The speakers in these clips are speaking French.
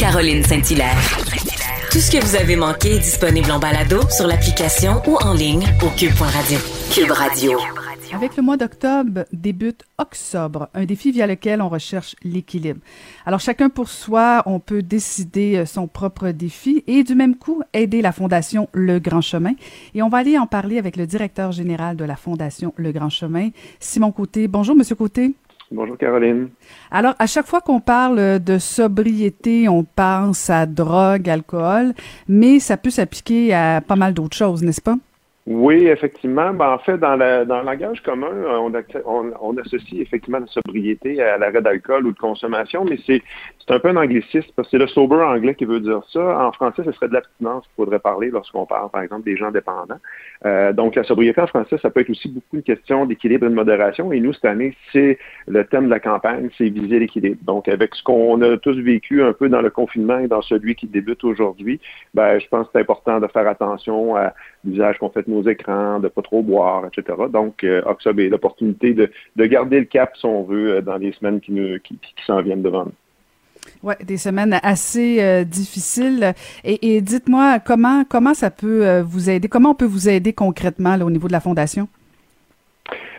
Caroline Saint-Hilaire. Tout ce que vous avez manqué est disponible en balado sur l'application ou en ligne au cube.radio. Cube Radio. Avec le mois d'octobre débute Octobre, un défi via lequel on recherche l'équilibre. Alors chacun pour soi, on peut décider euh, son propre défi et du même coup aider la Fondation Le Grand Chemin. Et on va aller en parler avec le directeur général de la Fondation Le Grand Chemin, Simon Côté. Bonjour, Monsieur Côté. Bonjour Caroline. Alors, à chaque fois qu'on parle de sobriété, on pense à drogue, alcool, mais ça peut s'appliquer à pas mal d'autres choses, n'est-ce pas? Oui, effectivement. Ben, en fait, dans, la, dans le langage commun, on, on, on, associe effectivement la sobriété à l'arrêt d'alcool ou de consommation, mais c'est un peu un anglicisme parce que c'est le sober anglais qui veut dire ça. En français, ce serait de l'abstinence qu'il faudrait parler lorsqu'on parle, par exemple, des gens dépendants. Euh, donc, la sobriété en français, ça peut être aussi beaucoup une question d'équilibre et de modération. Et nous, cette année, c'est le thème de la campagne, c'est viser l'équilibre. Donc, avec ce qu'on a tous vécu un peu dans le confinement et dans celui qui débute aujourd'hui, ben, je pense que c'est important de faire attention à l'usage qu'on fait de nos écrans, de pas trop boire, etc. Donc, euh, est l'opportunité de, de, garder le cap, si on veut, euh, dans les semaines qui, nous, qui, s'en viennent devant nous. Oui, des semaines assez euh, difficiles. Et, dites-moi, comment, comment ça peut vous aider? Comment on peut vous aider concrètement là, au niveau de la Fondation?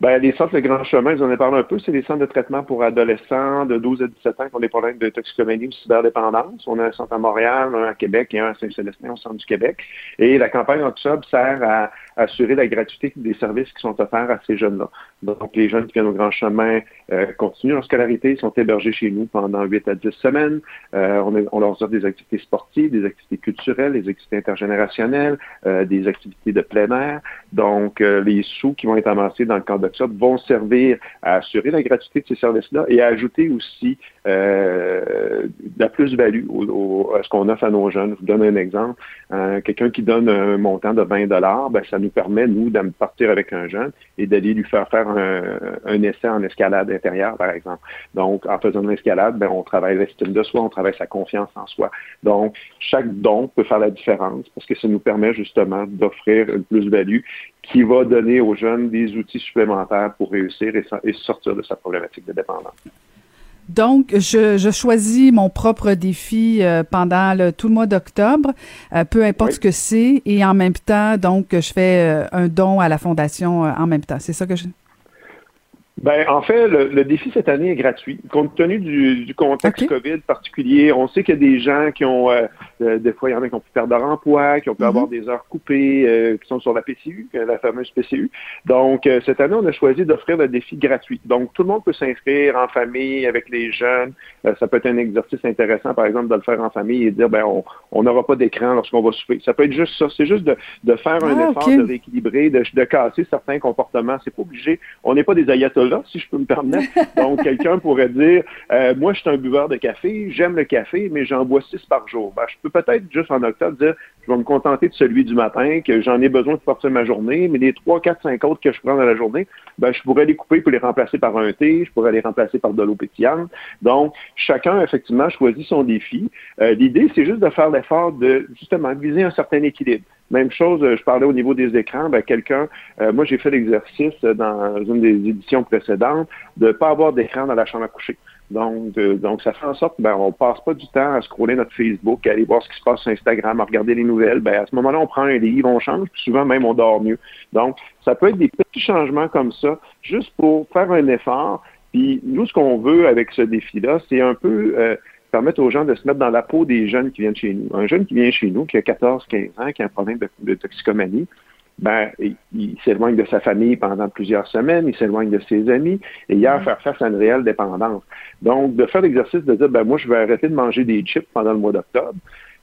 Ben, les centres de grand chemin, j'en ai parlé un peu, c'est des centres de traitement pour adolescents de 12 à 17 ans qui ont des problèmes de toxicomanie ou cyberdépendance. On a un centre à Montréal, un à Québec et un à Saint-Célestin au centre du Québec. Et la campagne Octobre sert à assurer la gratuité des services qui sont offerts à ces jeunes-là. Donc, les jeunes qui viennent au grand chemin euh, continuent leur scolarité, sont hébergés chez nous pendant 8 à 10 semaines. Euh, on, on, leur offre des activités sportives, des activités culturelles, des activités intergénérationnelles, euh, des activités de plein air. Donc, euh, les sous qui vont être amassés dans le cadre d'Octobre vont servir à assurer la gratuité de ces services-là et à ajouter aussi euh, la plus-value à ce qu'on offre à nos jeunes. Je vous donne un exemple. Quelqu'un qui donne un montant de 20 ben, ça nous permet, nous, de partir avec un jeune et d'aller lui faire faire un, essai en escalade intérieure, par exemple. Donc, en faisant une escalade, ben, on travaille l'estime de soi, on travaille sa confiance en soi. Donc, chaque don peut faire la différence parce que ça nous permet justement d'offrir une plus-value qui va donner aux jeunes des outils supplémentaires pour réussir et sortir de sa problématique de dépendance. Donc, je, je, choisis mon propre défi euh, pendant le, tout le mois d'octobre, euh, peu importe ce que c'est, et en même temps, donc, je fais euh, un don à la fondation en même temps. C'est ça que je... Ben, en fait, le, défi cette année est gratuit. Compte tenu du, du contexte COVID particulier, on sait qu'il y a des gens qui ont, euh, euh, des fois, il y en a qui ont pu perdre leur emploi, qui ont pu mhm. avoir des heures coupées, euh, qui sont sur la PCU, la fameuse PCU. Donc, cette année, on a choisi d'offrir le défi gratuit. Donc, tout le monde peut s'inscrire en famille, avec les jeunes. ça peut être un exercice intéressant, par exemple, de le faire en famille et dire, ben, on n'aura pas d'écran lorsqu'on va souper. Ça peut être juste ça. C'est juste de, de faire un ah, effort de rééquilibrer, de, de casser certains comportements. C'est pas obligé. On n'est pas des ayatollahs là, si je peux me permettre. Donc, quelqu'un pourrait dire, euh, moi, je suis un buveur de café, j'aime le café, mais j'en bois six par jour. Ben, je peux peut-être juste en octobre dire, je vais me contenter de celui du matin, que j'en ai besoin pour partir ma journée, mais les trois, quatre, cinq autres que je prends dans la journée, ben, je pourrais les couper pour les remplacer par un thé, je pourrais les remplacer par de l'eau pétillante. Donc, chacun, effectivement, choisit son défi. Euh, l'idée, c'est juste de faire l'effort de, justement, viser un certain équilibre. Même chose, euh, je parlais au niveau des écrans, ben, quelqu'un, euh, moi j'ai fait l'exercice dans une des éditions précédentes de ne pas avoir d'écran dans la chambre à coucher. Donc, donc ça fait en sorte qu'on ben, on passe pas du temps à scroller notre Facebook, à aller voir ce qui se passe sur Instagram, à regarder les nouvelles. Ben, à ce moment-là, on prend un livre, on change, puis souvent même on dort mieux. Donc, ça peut être des petits changements comme ça, juste pour faire un effort. Puis nous, ce qu'on veut avec ce défi-là, c'est un peu euh, permettre aux gens de se mettre dans la peau des jeunes qui viennent chez nous. Un jeune qui vient chez nous, qui a 14, 15 ans, qui a un problème de, toxicomanie, ben, il, s'éloigne de sa famille pendant plusieurs semaines, il s'éloigne de ses amis, et il a à faire face à une réelle dépendance. Donc, de faire l'exercice de dire, ben, moi, je vais arrêter de manger des chips pendant le mois d'octobre,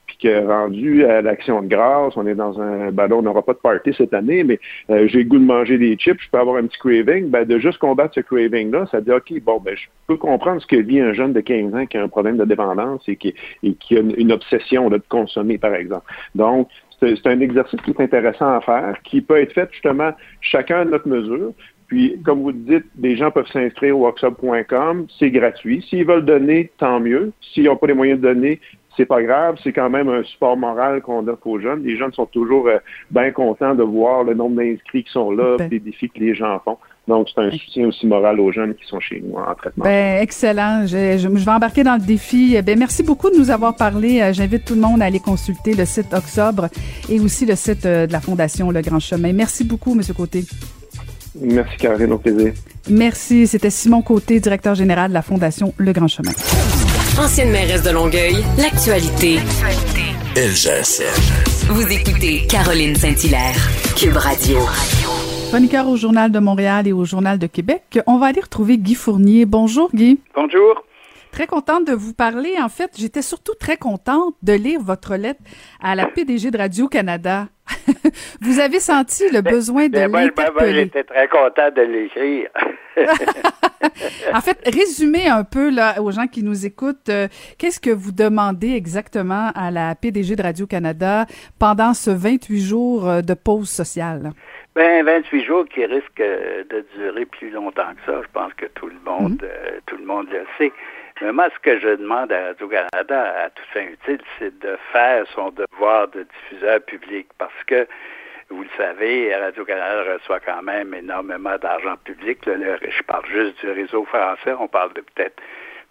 puis que rendu à l'action de grâce, on est dans un ballon, on n'aura pas de party cette année, mais euh, j'ai le goût de manger des chips, je peux avoir un petit craving, ben, de juste combattre ce craving-là, ça dit, OK, bon, ben, je peux comprendre ce que vit un jeune de 15 ans qui a un problème de dépendance et qui, et qui a une, obsession de consommer, par exemple. Donc, c'est un exercice qui est intéressant à faire, qui peut être fait justement chacun à notre mesure. Puis, comme vous le dites, des gens peuvent s'inscrire au workshop.com, c'est gratuit. S'ils veulent donner, tant mieux. S'ils n'ont pas les moyens de donner, c'est pas grave, c'est quand même un support moral qu'on offre aux jeunes. Les jeunes sont toujours euh, bien contents de voir le nombre d'inscrits qui sont là, ben. les défis que les gens font. Donc, c'est un soutien aussi moral aux jeunes qui sont chez nous en traitement. Ben, excellent. Je, je, vais embarquer dans le défi. Ben, merci beaucoup de nous avoir parlé. Euh, j'invite tout le monde à aller consulter le site Octobre et aussi le site euh, de la Fondation Le Grand Chemin. Merci beaucoup, M. Côté. Merci, Caroline. Au plaisir. Merci. C'était Simon Côté, directeur général de la Fondation Le Grand Chemin. Ancienne mairesse de Longueuil, l'actualité. LGSN. Vous écoutez Caroline Saint-Hilaire, Cube Radio. Chroniqueur au Journal de Montréal et au Journal de Québec, on va aller retrouver Guy Fournier. Bonjour Guy. Bonjour. Très contente de vous parler. En fait, j'étais surtout très contente de lire votre lettre à la PDG de Radio-Canada. vous avez senti le ben, besoin de ben, ben, l'interpeller. J'étais très contente de l'écrire. en fait, résumez un peu là, aux gens qui nous écoutent, euh, qu'est-ce que vous demandez exactement à la PDG de Radio-Canada pendant ce 28 jours euh, de pause sociale? Ben, 28 jours qui risquent euh, de durer plus longtemps que ça. Je pense que tout le monde, mhm. tout le monde le sait. Mais moi, ce que je demande à Radio-Canada, à toute fin utile, c'est de faire son devoir de diffuseur public parce que vous le savez, Radio-Canada reçoit quand même énormément d'argent public. je parle juste du réseau français. On parle de peut-être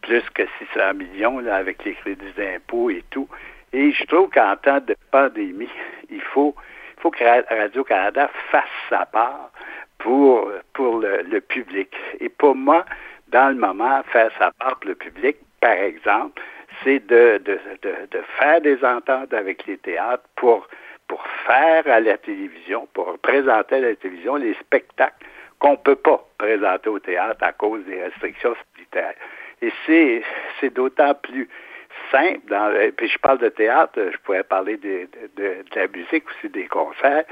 plus que 600 millions là, avec les crédits d'impôt et tout. Et je trouve qu'en temps de pandémie, il faut, il faut que Radio-Canada fasse sa part pour, pour le, le, public. Et pour moi, dans le moment, faire sa part pour le public, par exemple, c'est de, faire des ententes avec les théâtres pour faire à la télévision, pour présenter à la télévision les spectacles qu'on ne peut pas présenter au théâtre à cause des restrictions sanitaires. Et c'est, d'autant plus simple, dans, puis je parle de théâtre, je pourrais parler de, la musique aussi, des concerts,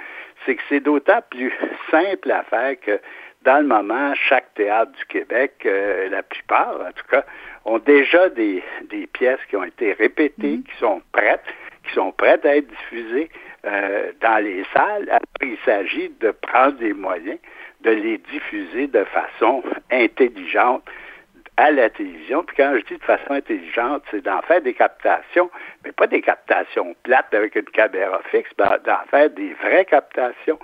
c'est que c'est d'autant plus simple à faire que dans le moment, chaque théâtre du Québec, euh, la plupart en tout cas, ont déjà des, des pièces qui ont été répétées, mm-hmm. qui sont prêtes, qui sont prêtes à être diffusées. Euh, dans les salles. Après, il s'agit de prendre des moyens, de les diffuser de façon intelligente à la télévision. Puis quand je dis de façon intelligente, c'est d'en faire des captations, mais pas des captations plates avec une caméra fixe, d'en faire des vraies captations.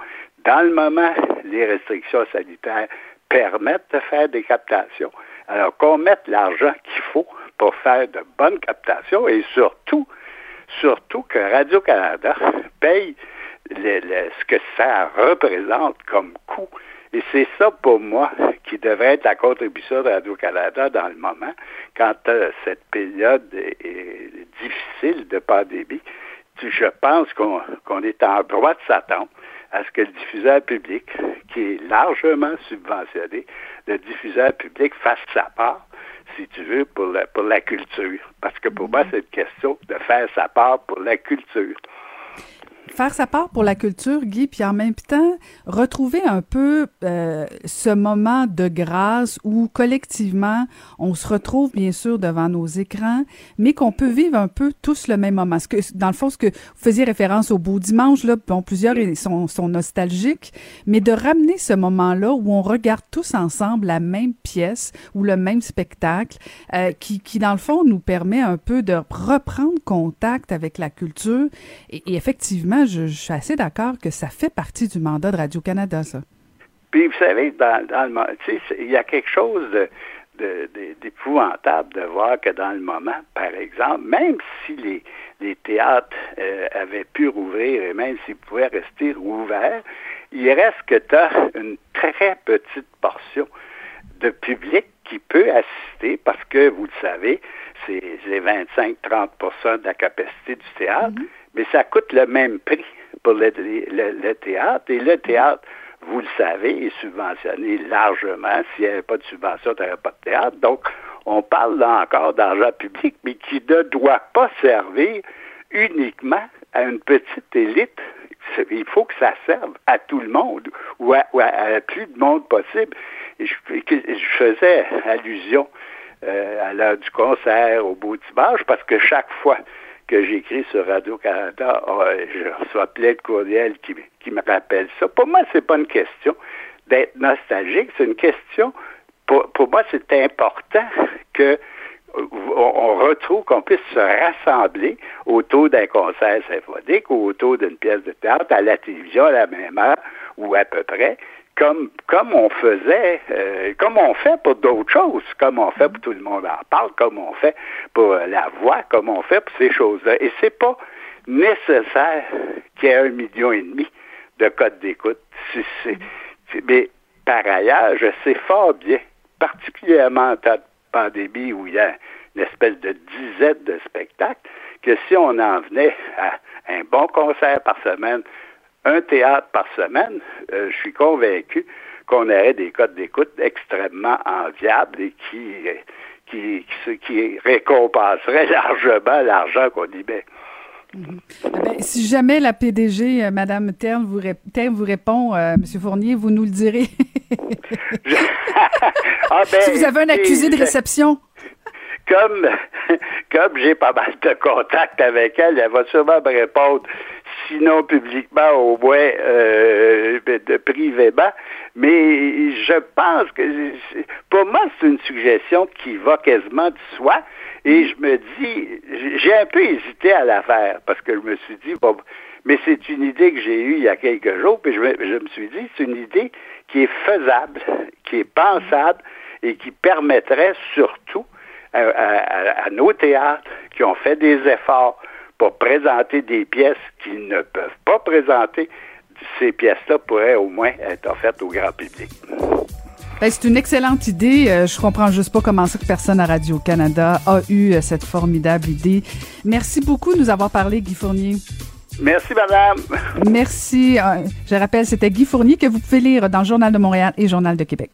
Dans le moment, les restrictions sanitaires permettent de faire des captations. Alors qu'on mette l'argent qu'il faut pour faire de bonnes captations et surtout Surtout que Radio-Canada paye ce que ça représente comme coût. Et c'est ça pour moi qui devrait être la contribution de Radio-Canada dans le moment, quand euh, cette période est, difficile de pandémie. Je pense qu'on est en droit de s'attendre à ce que le diffuseur public, qui est largement subventionné, le diffuseur public fasse sa part si tu veux, pour la, pour la culture. Parce que pour moi, c'est une question de faire sa part pour la culture faire sa part pour la culture, Guy, puis en même temps, retrouver un peu euh, ce moment de grâce où collectivement, on se retrouve bien sûr devant nos écrans, mais qu'on peut vivre un peu tous le même moment. Ce que, dans le fond, ce que vous faisiez référence au beau dimanche, là, bon, plusieurs sont, sont nostalgiques, mais de ramener ce moment-là où on regarde tous ensemble la même pièce ou le même spectacle, euh, qui, qui, dans le fond, nous permet un peu de reprendre contact avec la culture et effectivement, je, suis assez d'accord que ça fait partie du mandat de Radio-Canada, ça. Puis, vous savez, dans, dans il y a quelque chose d'épouvantable de, voir que dans le moment, par exemple, même si les, les théâtres euh, avaient pu rouvrir et même s'ils pouvaient rester ouverts, il reste que tu as une très petite portion de public qui peut assister parce que, vous le savez, c'est 25-30% de la capacité du théâtre. Mm-hmm mais ça coûte le même prix pour le, théâtre. Et le théâtre, vous le savez, est subventionné largement. S'il n'y avait pas de subvention, il n'y aurait pas de théâtre. Donc, on parle là encore d'argent public, mais qui ne doit pas servir uniquement à une petite élite. Il faut que ça serve à tout le monde ou à, à, plus de monde possible. je, je faisais allusion euh, à l'heure du concert, au beau dimanche, parce que chaque fois que j'écris sur Radio-Canada, oh, je reçois plein de courriels qui, me rappellent ça. Pour moi, c'est pas une question d'être nostalgique, c'est une question, pour, moi, c'est important que on retrouve qu'on puisse se rassembler autour d'un concert symphonique ou autour d'une pièce de théâtre à la télévision à la même heure ou à peu près, comme, comme on faisait, euh, comme on fait pour d'autres choses, comme on fait pour tout le monde en parle, comme on fait pour la voix, comme on fait pour ces choses-là. Et c'est pas nécessaire qu'il y ait un million et demi de codes d'écoute. mais par ailleurs, je sais fort bien, particulièrement en temps de pandémie où il y a une espèce de dizaine de spectacles, que si on en venait à un bon concert par semaine, un théâtre par semaine, euh, je suis convaincu qu'on aurait des codes d'écoute extrêmement enviables et qui, qui, qui, qui récompenseraient largement l'argent qu'on y met. Mhm. Eh ben, si jamais la PDG, euh, Mme Terne, vous, vous répond, euh, M. Fournier, vous nous le direz. ah ben, si vous avez un accusé de réception. Comme, comme j'ai pas mal de contacts avec elle, elle va sûrement me répondre sinon publiquement, au moins euh, de privément. Mais je pense que pour moi, c'est une suggestion qui va quasiment de soi. Et je me dis, j'ai un peu hésité à la faire parce que je me suis dit, bon, mais c'est une idée que j'ai eue il y a quelques jours, puis je me, je me suis dit, c'est une idée qui est faisable, qui est pensable et qui permettrait surtout à, nos théâtres qui ont fait des efforts pour présenter des pièces qu'ils ne peuvent pas présenter, ces pièces-là pourraient au moins être offertes au grand public. Ben, c'est une excellente idée. Euh, je comprends juste pas comment ça que personne à Radio-Canada a eu euh, cette formidable idée. Merci beaucoup de nous avoir parlé, Guy Fournier. Merci, madame. Merci. Euh, je rappelle, c'était Guy Fournier que vous pouvez lire dans le Journal de Montréal et Journal de Québec.